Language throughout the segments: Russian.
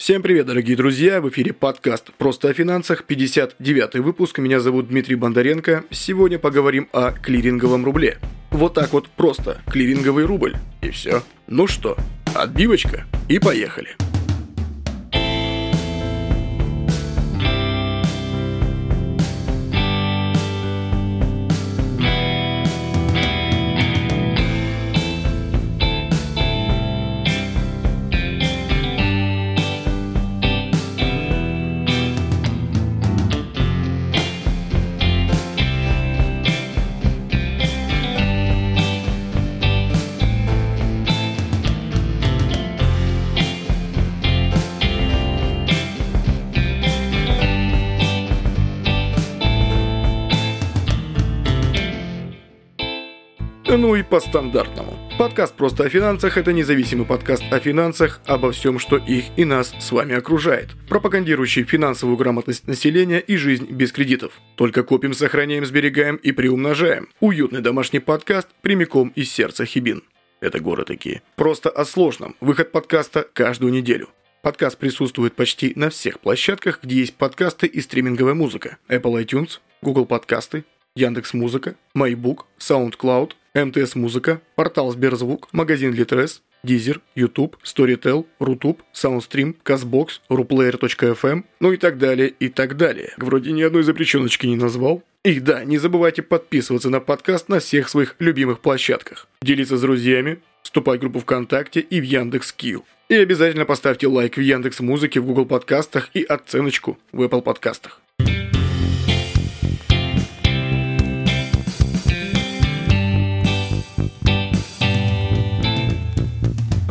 Всем привет, дорогие друзья! В эфире подкаст «Просто о финансах», 59 выпуск. Меня зовут Дмитрий Бондаренко. Сегодня поговорим о клиринговом рубле. Вот так вот просто. Клиринговый рубль. И все. Ну что, отбивочка и поехали. Ну и по стандартному. Подкаст «Просто о финансах» — это независимый подкаст о финансах, обо всем, что их и нас с вами окружает, пропагандирующий финансовую грамотность населения и жизнь без кредитов. Только копим, сохраняем, сберегаем и приумножаем. Уютный домашний подкаст прямиком из сердца Хибин. Это горы такие. Просто о сложном. Выход подкаста каждую неделю. Подкаст присутствует почти на всех площадках, где есть подкасты и стриминговая музыка. Apple iTunes, Google подкасты, Яндекс Музыка, MyBook, SoundCloud, МТС Музыка, портал Сберзвук, магазин Литрес, Дизер, YouTube, Storytel, Рутуб, Soundstream, Казбокс, Ruplayer.fm, ну и так далее, и так далее. Вроде ни одной запрещеночки не назвал. И да, не забывайте подписываться на подкаст на всех своих любимых площадках. Делиться с друзьями, вступать в группу ВКонтакте и в Яндекс Кью. И обязательно поставьте лайк в Яндекс Музыке, в Google подкастах и оценочку в Apple подкастах.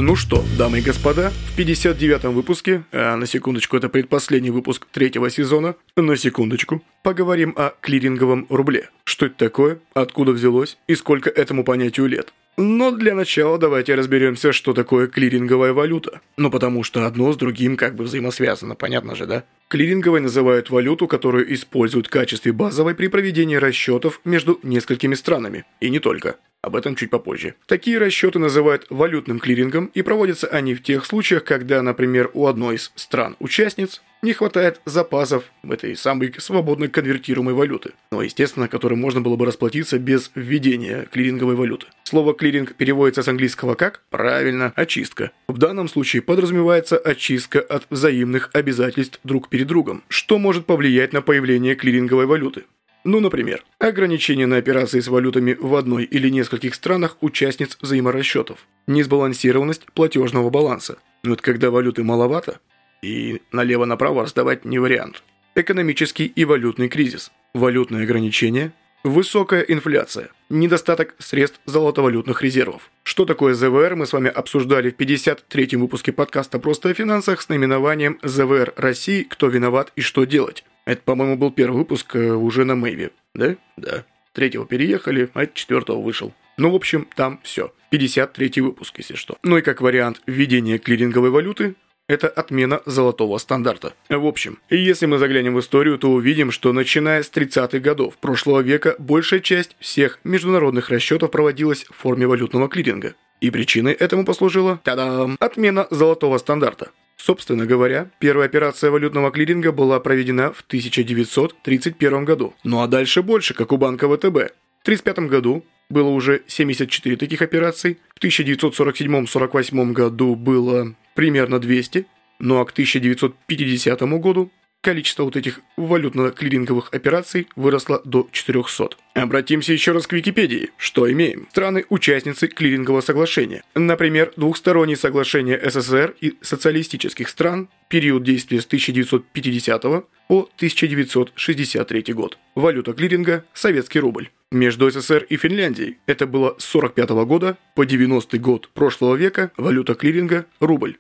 Ну что, дамы и господа, в 59-м выпуске, а на секундочку это предпоследний выпуск третьего сезона, на секундочку, поговорим о клиринговом рубле. Что это такое, откуда взялось и сколько этому понятию лет. Но для начала давайте разберемся, что такое клиринговая валюта. Ну потому что одно с другим как бы взаимосвязано, понятно же, да? Клиринговой называют валюту, которую используют в качестве базовой при проведении расчетов между несколькими странами. И не только. Об этом чуть попозже. Такие расчеты называют валютным клирингом и проводятся они в тех случаях, когда, например, у одной из стран-участниц не хватает запасов этой самой свободно конвертируемой валюты, но, естественно, которой можно было бы расплатиться без введения клиринговой валюты. Слово «клиринг» переводится с английского как? Правильно, очистка. В данном случае подразумевается очистка от взаимных обязательств друг перед другом, что может повлиять на появление клиринговой валюты. Ну, например, ограничение на операции с валютами в одной или нескольких странах участниц взаиморасчетов, несбалансированность платежного баланса. Но вот когда валюты маловато, и налево-направо раздавать не вариант. Экономический и валютный кризис, валютные ограничения, высокая инфляция, недостаток средств золотовалютных резервов. Что такое ЗВР, мы с вами обсуждали в 53-м выпуске подкаста «Просто о финансах» с наименованием «ЗВР России. Кто виноват и что делать?». Это, по-моему, был первый выпуск э, уже на Мэйве. Да? Да. Третьего переехали, а четвертого вышел. Ну, в общем, там все. 53 выпуск, если что. Ну и как вариант введения клиринговой валюты, это отмена золотого стандарта. В общем, если мы заглянем в историю, то увидим, что начиная с 30-х годов прошлого века большая часть всех международных расчетов проводилась в форме валютного клиринга. И причиной этому послужила, та-дам, отмена золотого стандарта. Собственно говоря, первая операция валютного клиринга была проведена в 1931 году. Ну а дальше больше, как у банка ВТБ. В 1935 году было уже 74 таких операций, в 1947-48 году было примерно 200, ну а к 1950 году количество вот этих валютно-клиринговых операций выросло до 400. Обратимся еще раз к Википедии. Что имеем? Страны-участницы клирингового соглашения. Например, двухсторонние соглашения СССР и социалистических стран, период действия с 1950 по 1963 год. Валюта клиринга – советский рубль. Между СССР и Финляндией это было с 45 года по 90 год прошлого века валюта клиринга – рубль.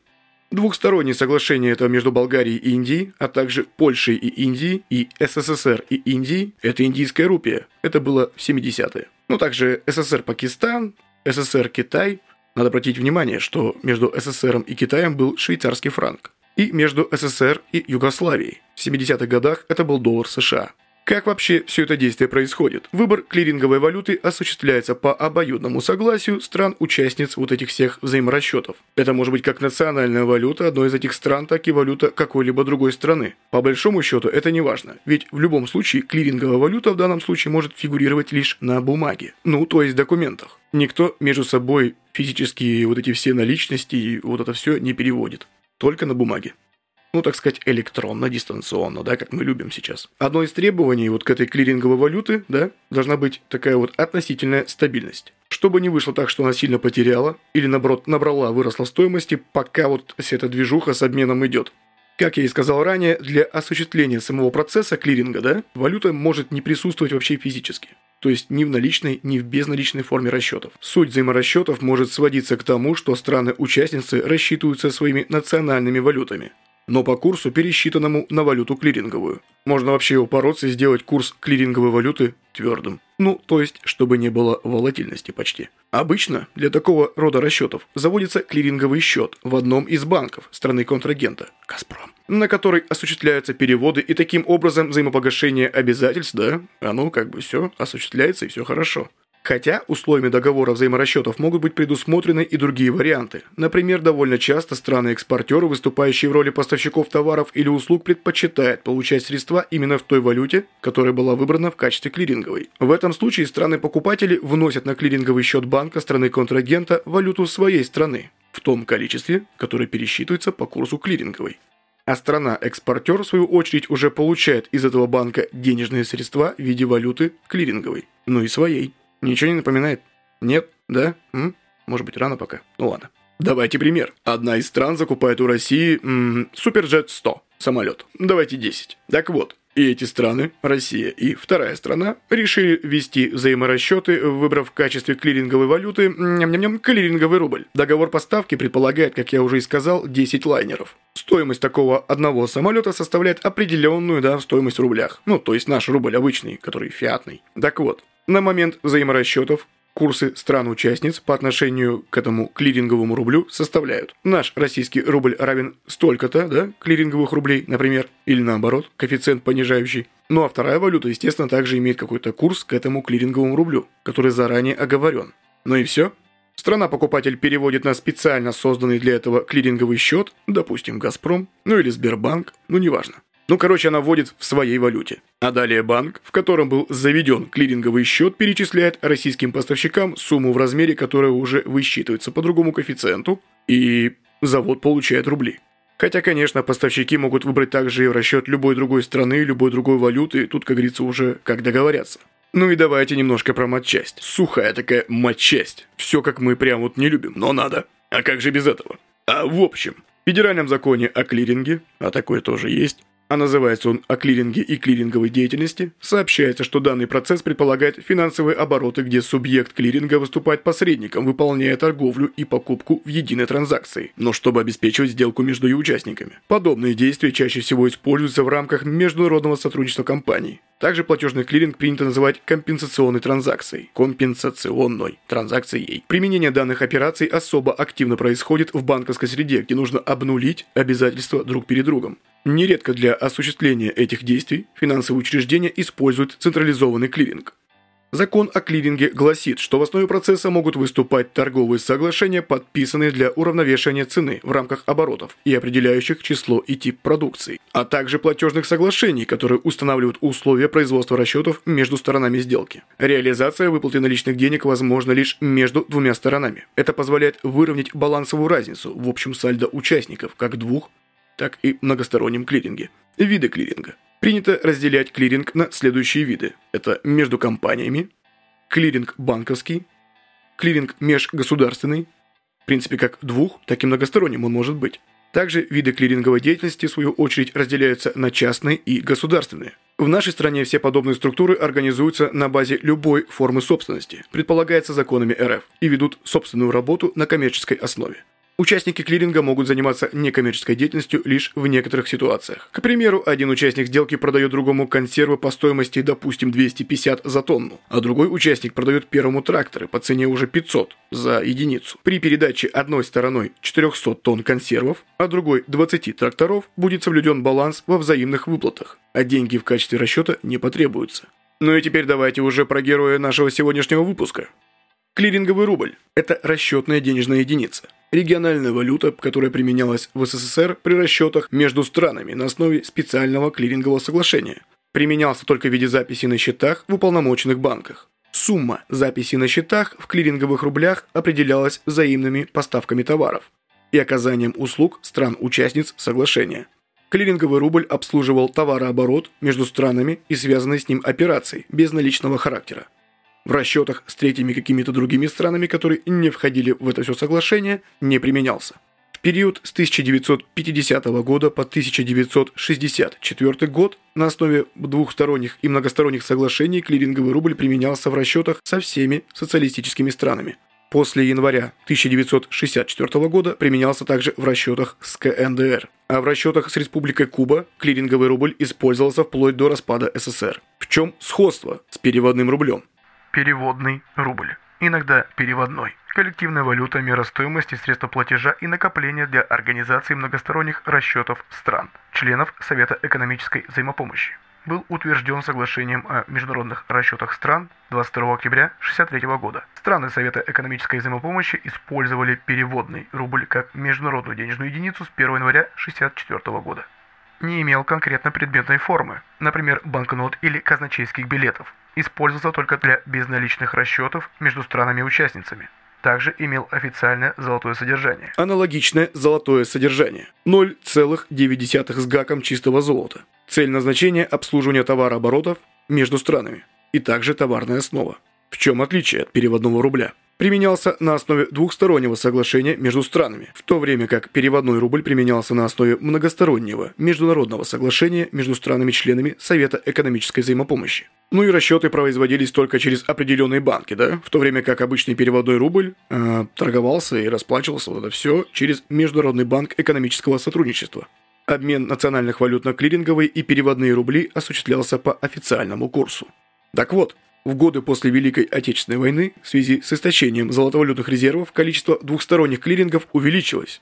Двухсторонние соглашения это между Болгарией и Индией, а также Польшей и Индией, и СССР и Индией – это индийская рупия. Это было в 70-е. Ну, также СССР-Пакистан, СССР-Китай. Надо обратить внимание, что между СССР и Китаем был швейцарский франк. И между СССР и Югославией. В 70-х годах это был доллар США. Как вообще все это действие происходит? Выбор клиринговой валюты осуществляется по обоюдному согласию стран-участниц вот этих всех взаиморасчетов. Это может быть как национальная валюта одной из этих стран, так и валюта какой-либо другой страны. По большому счету это не важно, ведь в любом случае клиринговая валюта в данном случае может фигурировать лишь на бумаге, ну то есть документах. Никто между собой физические вот эти все наличности и вот это все не переводит, только на бумаге ну, так сказать, электронно, дистанционно, да, как мы любим сейчас. Одно из требований вот к этой клиринговой валюты, да, должна быть такая вот относительная стабильность. Чтобы не вышло так, что она сильно потеряла, или наоборот набрала, выросла стоимости, пока вот вся эта движуха с обменом идет. Как я и сказал ранее, для осуществления самого процесса клиринга, да, валюта может не присутствовать вообще физически. То есть ни в наличной, ни в безналичной форме расчетов. Суть взаиморасчетов может сводиться к тому, что страны-участницы рассчитываются своими национальными валютами но по курсу, пересчитанному на валюту клиринговую. Можно вообще упороться и сделать курс клиринговой валюты твердым. Ну, то есть, чтобы не было волатильности почти. Обычно для такого рода расчетов заводится клиринговый счет в одном из банков страны контрагента – «Газпром», на который осуществляются переводы и таким образом взаимопогашение обязательств, да, оно как бы все осуществляется и все хорошо. Хотя условиями договора взаиморасчетов могут быть предусмотрены и другие варианты. Например, довольно часто страны-экспортеры, выступающие в роли поставщиков товаров или услуг, предпочитают получать средства именно в той валюте, которая была выбрана в качестве клиринговой. В этом случае страны-покупатели вносят на клиринговый счет банка страны-контрагента валюту своей страны в том количестве, которое пересчитывается по курсу клиринговой. А страна-экспортер, в свою очередь, уже получает из этого банка денежные средства в виде валюты клиринговой, ну и своей. Ничего не напоминает? Нет? Да? М? Может быть, рано пока? Ну ладно. Давайте пример. Одна из стран закупает у России Суперджет 100 самолет. Давайте 10. Так вот, и эти страны, Россия и вторая страна, решили ввести взаиморасчеты, выбрав в качестве клиринговой валюты ням-ням-ням, клиринговый рубль. Договор поставки предполагает, как я уже и сказал, 10 лайнеров. Стоимость такого одного самолета составляет определенную да, стоимость в рублях. Ну, то есть наш рубль обычный, который фиатный. Так вот, на момент взаиморасчетов курсы стран-участниц по отношению к этому клиринговому рублю составляют. Наш российский рубль равен столько-то, да, клиринговых рублей, например, или наоборот, коэффициент понижающий. Ну а вторая валюта, естественно, также имеет какой-то курс к этому клиринговому рублю, который заранее оговорен. Ну и все. Страна-покупатель переводит на специально созданный для этого клиринговый счет, допустим, «Газпром», ну или «Сбербанк», ну неважно. Ну, короче, она вводит в своей валюте. А далее банк, в котором был заведен клиринговый счет, перечисляет российским поставщикам сумму в размере, которая уже высчитывается по другому коэффициенту, и завод получает рубли. Хотя, конечно, поставщики могут выбрать также и в расчет любой другой страны, любой другой валюты, тут, как говорится, уже как договорятся. Ну и давайте немножко про матчасть. Сухая такая матчасть. Все как мы прям вот не любим, но надо. А как же без этого? А в общем, в федеральном законе о клиринге, а такое тоже есть, а называется он «О клиринге и клиринговой деятельности», сообщается, что данный процесс предполагает финансовые обороты, где субъект клиринга выступает посредником, выполняя торговлю и покупку в единой транзакции, но чтобы обеспечивать сделку между ее участниками. Подобные действия чаще всего используются в рамках международного сотрудничества компаний. Также платежный клиринг принято называть компенсационной транзакцией, компенсационной транзакцией. Применение данных операций особо активно происходит в банковской среде, где нужно обнулить обязательства друг перед другом. Нередко для осуществления этих действий финансовые учреждения используют централизованный клиринг. Закон о клиринге гласит, что в основе процесса могут выступать торговые соглашения, подписанные для уравновешивания цены в рамках оборотов и определяющих число и тип продукции, а также платежных соглашений, которые устанавливают условия производства расчетов между сторонами сделки. Реализация выплаты наличных денег возможна лишь между двумя сторонами. Это позволяет выровнять балансовую разницу в общем сальдо участников как двух, так и многостороннем клиринге. Виды клиринга. Принято разделять клиринг на следующие виды. Это между компаниями, клиринг банковский, клиринг межгосударственный, в принципе как двух, так и многосторонним он может быть. Также виды клиринговой деятельности, в свою очередь, разделяются на частные и государственные. В нашей стране все подобные структуры организуются на базе любой формы собственности, предполагается законами РФ, и ведут собственную работу на коммерческой основе. Участники клиринга могут заниматься некоммерческой деятельностью лишь в некоторых ситуациях. К примеру, один участник сделки продает другому консервы по стоимости, допустим, 250 за тонну, а другой участник продает первому тракторы по цене уже 500 за единицу. При передаче одной стороной 400 тонн консервов, а другой 20 тракторов будет соблюден баланс во взаимных выплатах, а деньги в качестве расчета не потребуются. Ну и теперь давайте уже про героя нашего сегодняшнего выпуска. Клиринговый рубль – это расчетная денежная единица. Региональная валюта, которая применялась в СССР при расчетах между странами на основе специального клирингового соглашения. Применялся только в виде записи на счетах в уполномоченных банках. Сумма записи на счетах в клиринговых рублях определялась взаимными поставками товаров и оказанием услуг стран-участниц соглашения. Клиринговый рубль обслуживал товарооборот между странами и связанные с ним операции без наличного характера. В расчетах с третьими какими-то другими странами, которые не входили в это все соглашение, не применялся. В период с 1950 года по 1964 год на основе двухсторонних и многосторонних соглашений клиринговый рубль применялся в расчетах со всеми социалистическими странами. После января 1964 года применялся также в расчетах с КНДР. А в расчетах с Республикой Куба клиринговый рубль использовался вплоть до распада СССР. В чем сходство с переводным рублем? Переводный рубль. Иногда переводной. Коллективная валюта, мера стоимости, средства платежа и накопления для организации многосторонних расчетов стран, членов Совета экономической взаимопомощи. Был утвержден соглашением о международных расчетах стран 22 октября 1963 года. Страны Совета экономической взаимопомощи использовали переводный рубль как международную денежную единицу с 1 января 1964 года. Не имел конкретно предметной формы, например, банкнот или казначейских билетов использовался только для безналичных расчетов между странами-участницами. Также имел официальное золотое содержание. Аналогичное золотое содержание. 0,9 с гаком чистого золота. Цель назначения – обслуживание товарооборотов между странами. И также товарная основа. В чем отличие от переводного рубля? Применялся на основе двухстороннего соглашения между странами, в то время как переводной рубль применялся на основе многостороннего международного соглашения между странами-членами Совета экономической взаимопомощи. Ну и расчеты производились только через определенные банки, да? В то время как обычный переводной рубль э, торговался и расплачивался вот это все через Международный банк экономического сотрудничества. Обмен национальных валют на клиринговые и переводные рубли осуществлялся по официальному курсу. Так вот, в годы после Великой Отечественной войны в связи с истощением золотовалютных резервов количество двухсторонних клирингов увеличилось.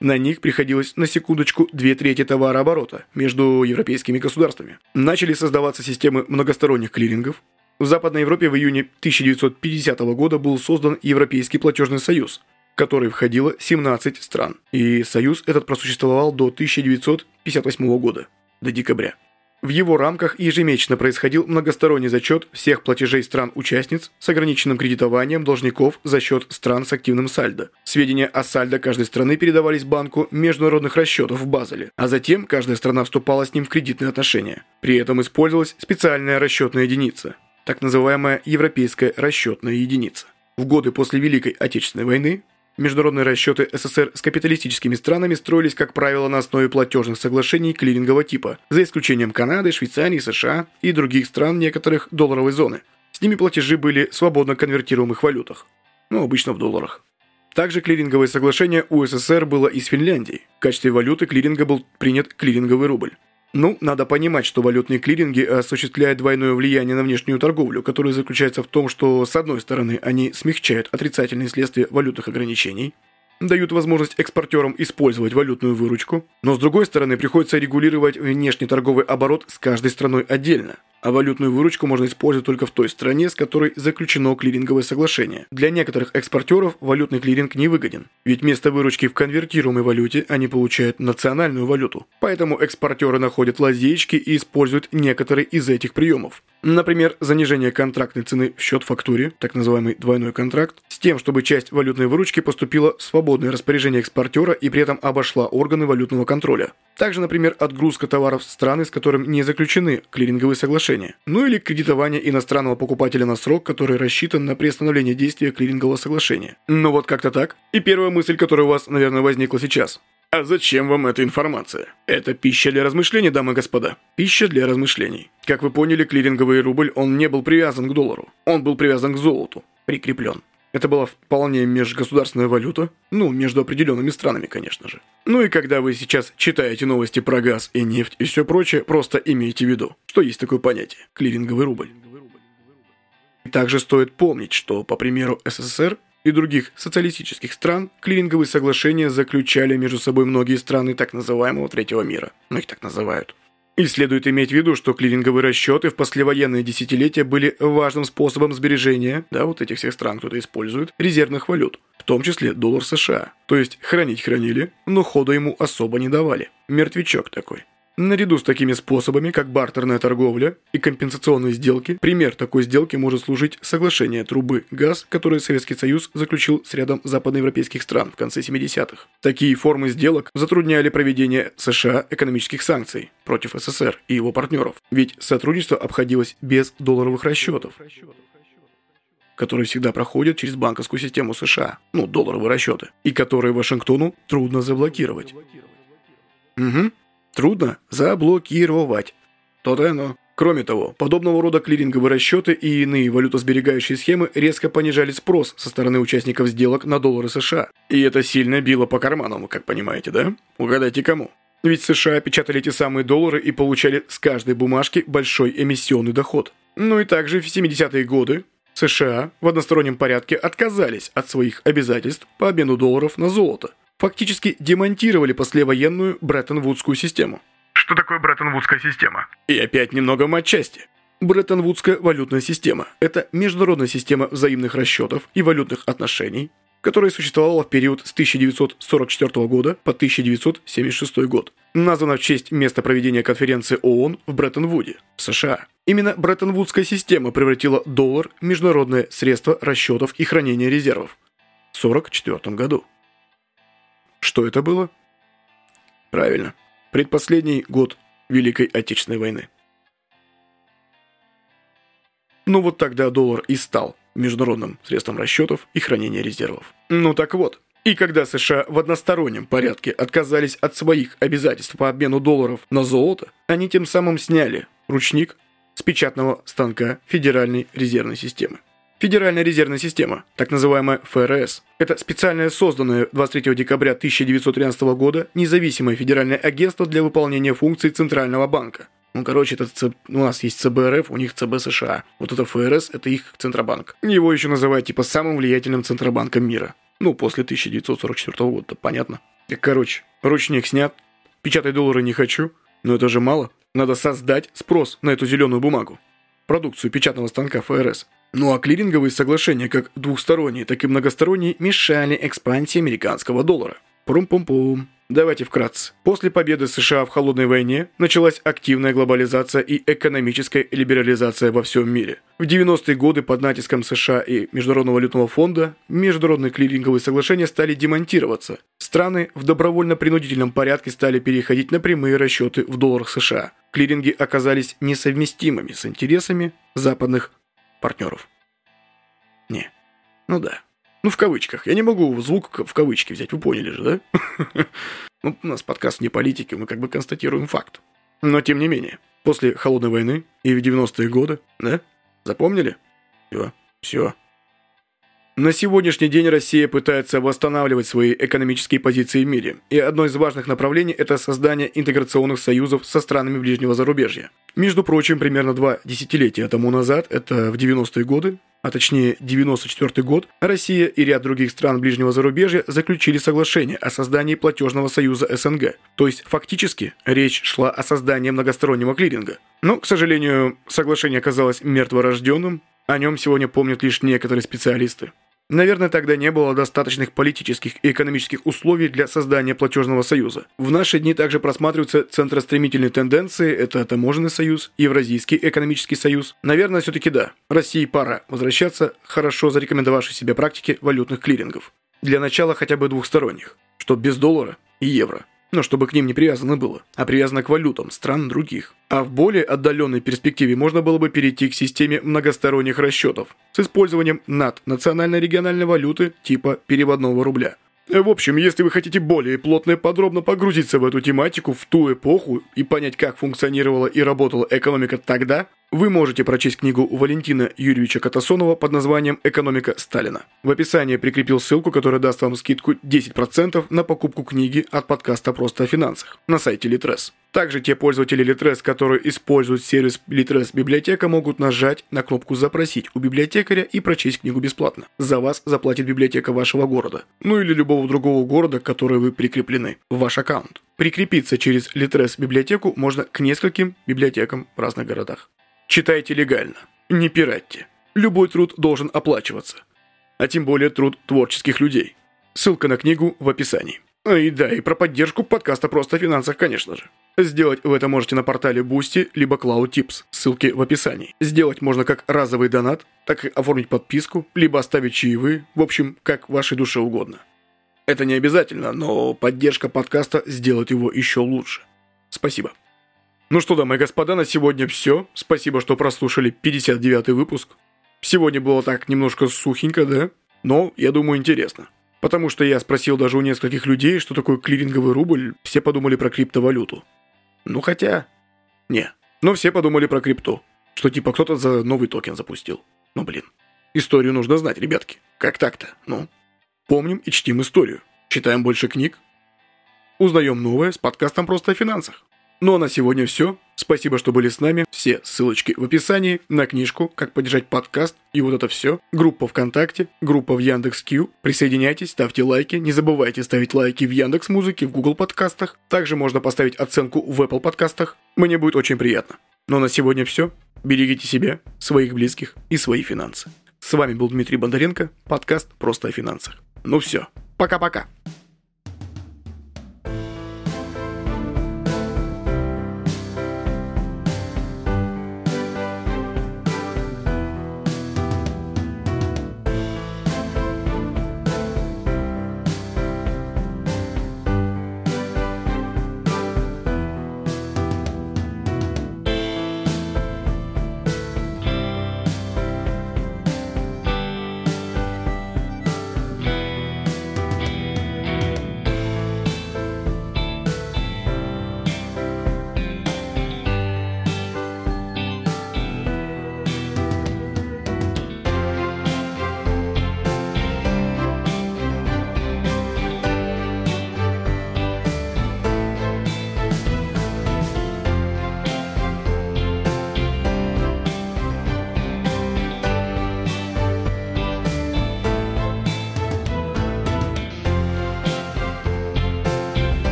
На них приходилось на секундочку две трети товарооборота между европейскими государствами. Начали создаваться системы многосторонних клирингов. В Западной Европе в июне 1950 года был создан Европейский платежный союз, в который входило 17 стран. И союз этот просуществовал до 1958 года, до декабря. В его рамках ежемесячно происходил многосторонний зачет всех платежей стран-участниц с ограниченным кредитованием должников за счет стран с активным сальдо. Сведения о сальдо каждой страны передавались банку международных расчетов в Базеле, а затем каждая страна вступала с ним в кредитные отношения. При этом использовалась специальная расчетная единица, так называемая Европейская расчетная единица. В годы после Великой Отечественной войны Международные расчеты СССР с капиталистическими странами строились, как правило, на основе платежных соглашений клирингового типа, за исключением Канады, Швейцарии, США и других стран некоторых долларовой зоны. С ними платежи были свободно конвертируемых валютах, ну, обычно в долларах. Также клиринговое соглашение у СССР было и с Финляндией. В качестве валюты клиринга был принят клиринговый рубль. Ну, надо понимать, что валютные клиринги осуществляют двойное влияние на внешнюю торговлю, которое заключается в том, что, с одной стороны, они смягчают отрицательные следствия валютных ограничений, дают возможность экспортерам использовать валютную выручку, но с другой стороны приходится регулировать внешний торговый оборот с каждой страной отдельно – а валютную выручку можно использовать только в той стране, с которой заключено клиринговое соглашение. Для некоторых экспортеров валютный клиринг не выгоден, ведь вместо выручки в конвертируемой валюте они получают национальную валюту. Поэтому экспортеры находят лазейки и используют некоторые из этих приемов. Например, занижение контрактной цены в счет фактуре, так называемый двойной контракт, с тем, чтобы часть валютной выручки поступила в свободное распоряжение экспортера и при этом обошла органы валютного контроля. Также, например, отгрузка товаров в страны, с которыми не заключены клиринговые соглашения. Ну или кредитование иностранного покупателя на срок, который рассчитан на приостановление действия клирингового соглашения. Ну вот как-то так. И первая мысль, которая у вас, наверное, возникла сейчас. А зачем вам эта информация? Это пища для размышлений, дамы и господа. Пища для размышлений. Как вы поняли, клиринговый рубль, он не был привязан к доллару. Он был привязан к золоту. Прикреплен. Это была вполне межгосударственная валюта, ну, между определенными странами, конечно же. Ну и когда вы сейчас читаете новости про газ и нефть и все прочее, просто имейте в виду, что есть такое понятие – клиринговый рубль. Также стоит помнить, что, по примеру СССР и других социалистических стран, клиринговые соглашения заключали между собой многие страны так называемого третьего мира. Ну, их так называют. И следует иметь в виду, что клиринговые расчеты в послевоенные десятилетия были важным способом сбережения, да, вот этих всех стран кто-то использует, резервных валют, в том числе доллар США. То есть хранить хранили, но хода ему особо не давали. Мертвячок такой. Наряду с такими способами, как бартерная торговля и компенсационные сделки, пример такой сделки может служить соглашение трубы «ГАЗ», которое Советский Союз заключил с рядом западноевропейских стран в конце 70-х. Такие формы сделок затрудняли проведение США экономических санкций против СССР и его партнеров, ведь сотрудничество обходилось без долларовых расчетов которые всегда проходят через банковскую систему США, ну, долларовые расчеты, и которые Вашингтону трудно заблокировать. Угу. Трудно заблокировать. То-то. Кроме того, подобного рода клиринговые расчеты и иные валютосберегающие схемы резко понижали спрос со стороны участников сделок на доллары США. И это сильно било по карманам, как понимаете, да? Угадайте кому. Ведь США печатали эти самые доллары и получали с каждой бумажки большой эмиссионный доход. Ну и также в 70-е годы США в одностороннем порядке отказались от своих обязательств по обмену долларов на золото фактически демонтировали послевоенную Бреттон-Вудскую систему. Что такое Бреттон-Вудская система? И опять немного матчасти. Бреттон-Вудская валютная система – это международная система взаимных расчетов и валютных отношений, которая существовала в период с 1944 года по 1976 год. Названа в честь места проведения конференции ООН в Бреттон-Вуде, в США. Именно Бреттон-Вудская система превратила доллар в международное средство расчетов и хранения резервов в 1944 году. Что это было? Правильно, предпоследний год Великой Отечественной войны. Ну вот тогда доллар и стал международным средством расчетов и хранения резервов. Ну так вот, и когда США в одностороннем порядке отказались от своих обязательств по обмену долларов на золото, они тем самым сняли ручник с печатного станка Федеральной резервной системы. Федеральная резервная система, так называемая ФРС, это специальное созданное 23 декабря 1913 года независимое федеральное агентство для выполнения функций Центрального банка. Ну, короче, это ЦБ, у нас есть ЦБРФ, у них ЦБ США. Вот это ФРС, это их Центробанк. Его еще называют типа самым влиятельным Центробанком мира. Ну, после 1944 года, понятно. Так, короче, ручник снят, печатать доллары не хочу, но это же мало. Надо создать спрос на эту зеленую бумагу. Продукцию печатного станка ФРС. Ну а клиринговые соглашения, как двухсторонние, так и многосторонние, мешали экспансии американского доллара. Прум-пум-пум. Давайте вкратце. После победы США в Холодной войне началась активная глобализация и экономическая либерализация во всем мире. В 90-е годы под натиском США и Международного валютного фонда международные клиринговые соглашения стали демонтироваться. Страны в добровольно-принудительном порядке стали переходить на прямые расчеты в долларах США. Клиринги оказались несовместимыми с интересами западных партнеров. Не. Ну да. Ну, в кавычках. Я не могу звук в кавычки взять, вы поняли же, да? Ну, у нас подкаст не политики, мы как бы констатируем факт. Но тем не менее, после Холодной войны и в 90-е годы, да? Запомнили? Все, все. На сегодняшний день Россия пытается восстанавливать свои экономические позиции в мире, и одно из важных направлений – это создание интеграционных союзов со странами ближнего зарубежья. Между прочим, примерно два десятилетия тому назад, это в 90-е годы, а точнее 94 год, Россия и ряд других стран ближнего зарубежья заключили соглашение о создании платежного союза СНГ. То есть фактически речь шла о создании многостороннего клиринга. Но, к сожалению, соглашение оказалось мертворожденным, о нем сегодня помнят лишь некоторые специалисты. Наверное, тогда не было достаточных политических и экономических условий для создания платежного союза. В наши дни также просматриваются центростремительные тенденции, это таможенный союз, Евразийский экономический союз. Наверное, все-таки да. России пора возвращаться хорошо зарекомендовавшей себе практике валютных клирингов. Для начала хотя бы двухсторонних, что без доллара и евро но чтобы к ним не привязано было, а привязано к валютам стран других. А в более отдаленной перспективе можно было бы перейти к системе многосторонних расчетов с использованием наднациональной региональной валюты типа переводного рубля. В общем, если вы хотите более плотно и подробно погрузиться в эту тематику, в ту эпоху и понять, как функционировала и работала экономика тогда, вы можете прочесть книгу Валентина Юрьевича Катасонова под названием «Экономика Сталина». В описании прикрепил ссылку, которая даст вам скидку 10% на покупку книги от подкаста «Просто о финансах» на сайте Litres. Также те пользователи Litres, которые используют сервис Litres Библиотека, могут нажать на кнопку «Запросить» у библиотекаря и прочесть книгу бесплатно. За вас заплатит библиотека вашего города. Ну или любого другого города, к который вы прикреплены в ваш аккаунт. Прикрепиться через Litres библиотеку можно к нескольким библиотекам в разных городах. Читайте легально. Не пиратьте. Любой труд должен оплачиваться. А тем более труд творческих людей. Ссылка на книгу в описании. А и да, и про поддержку подкаста «Просто о финансах», конечно же. Сделать вы это можете на портале Boosty, либо Cloud Tips, ссылки в описании. Сделать можно как разовый донат, так и оформить подписку, либо оставить чаевые, в общем, как вашей душе угодно. Это не обязательно, но поддержка подкаста сделает его еще лучше. Спасибо. Ну что, дамы и господа, на сегодня все. Спасибо, что прослушали 59 выпуск. Сегодня было так немножко сухенько, да? Но, я думаю, интересно. Потому что я спросил даже у нескольких людей, что такое клиринговый рубль, все подумали про криптовалюту. Ну хотя... Не. Но все подумали про крипту. Что типа кто-то за новый токен запустил. Ну блин. Историю нужно знать, ребятки. Как так-то? Ну. Помним и чтим историю. Читаем больше книг. Узнаем новое с подкастом «Просто о финансах». Ну а на сегодня все. Спасибо, что были с нами. Все ссылочки в описании на книжку «Как поддержать подкаст» и вот это все. Группа ВКонтакте, группа в Яндекс.Кью. Присоединяйтесь, ставьте лайки. Не забывайте ставить лайки в Яндекс Музыке, в Google подкастах. Также можно поставить оценку в Apple подкастах. Мне будет очень приятно. Ну а на сегодня все. Берегите себя, своих близких и свои финансы. С вами был Дмитрий Бондаренко, подкаст «Просто о финансах». Ну все, пока-пока.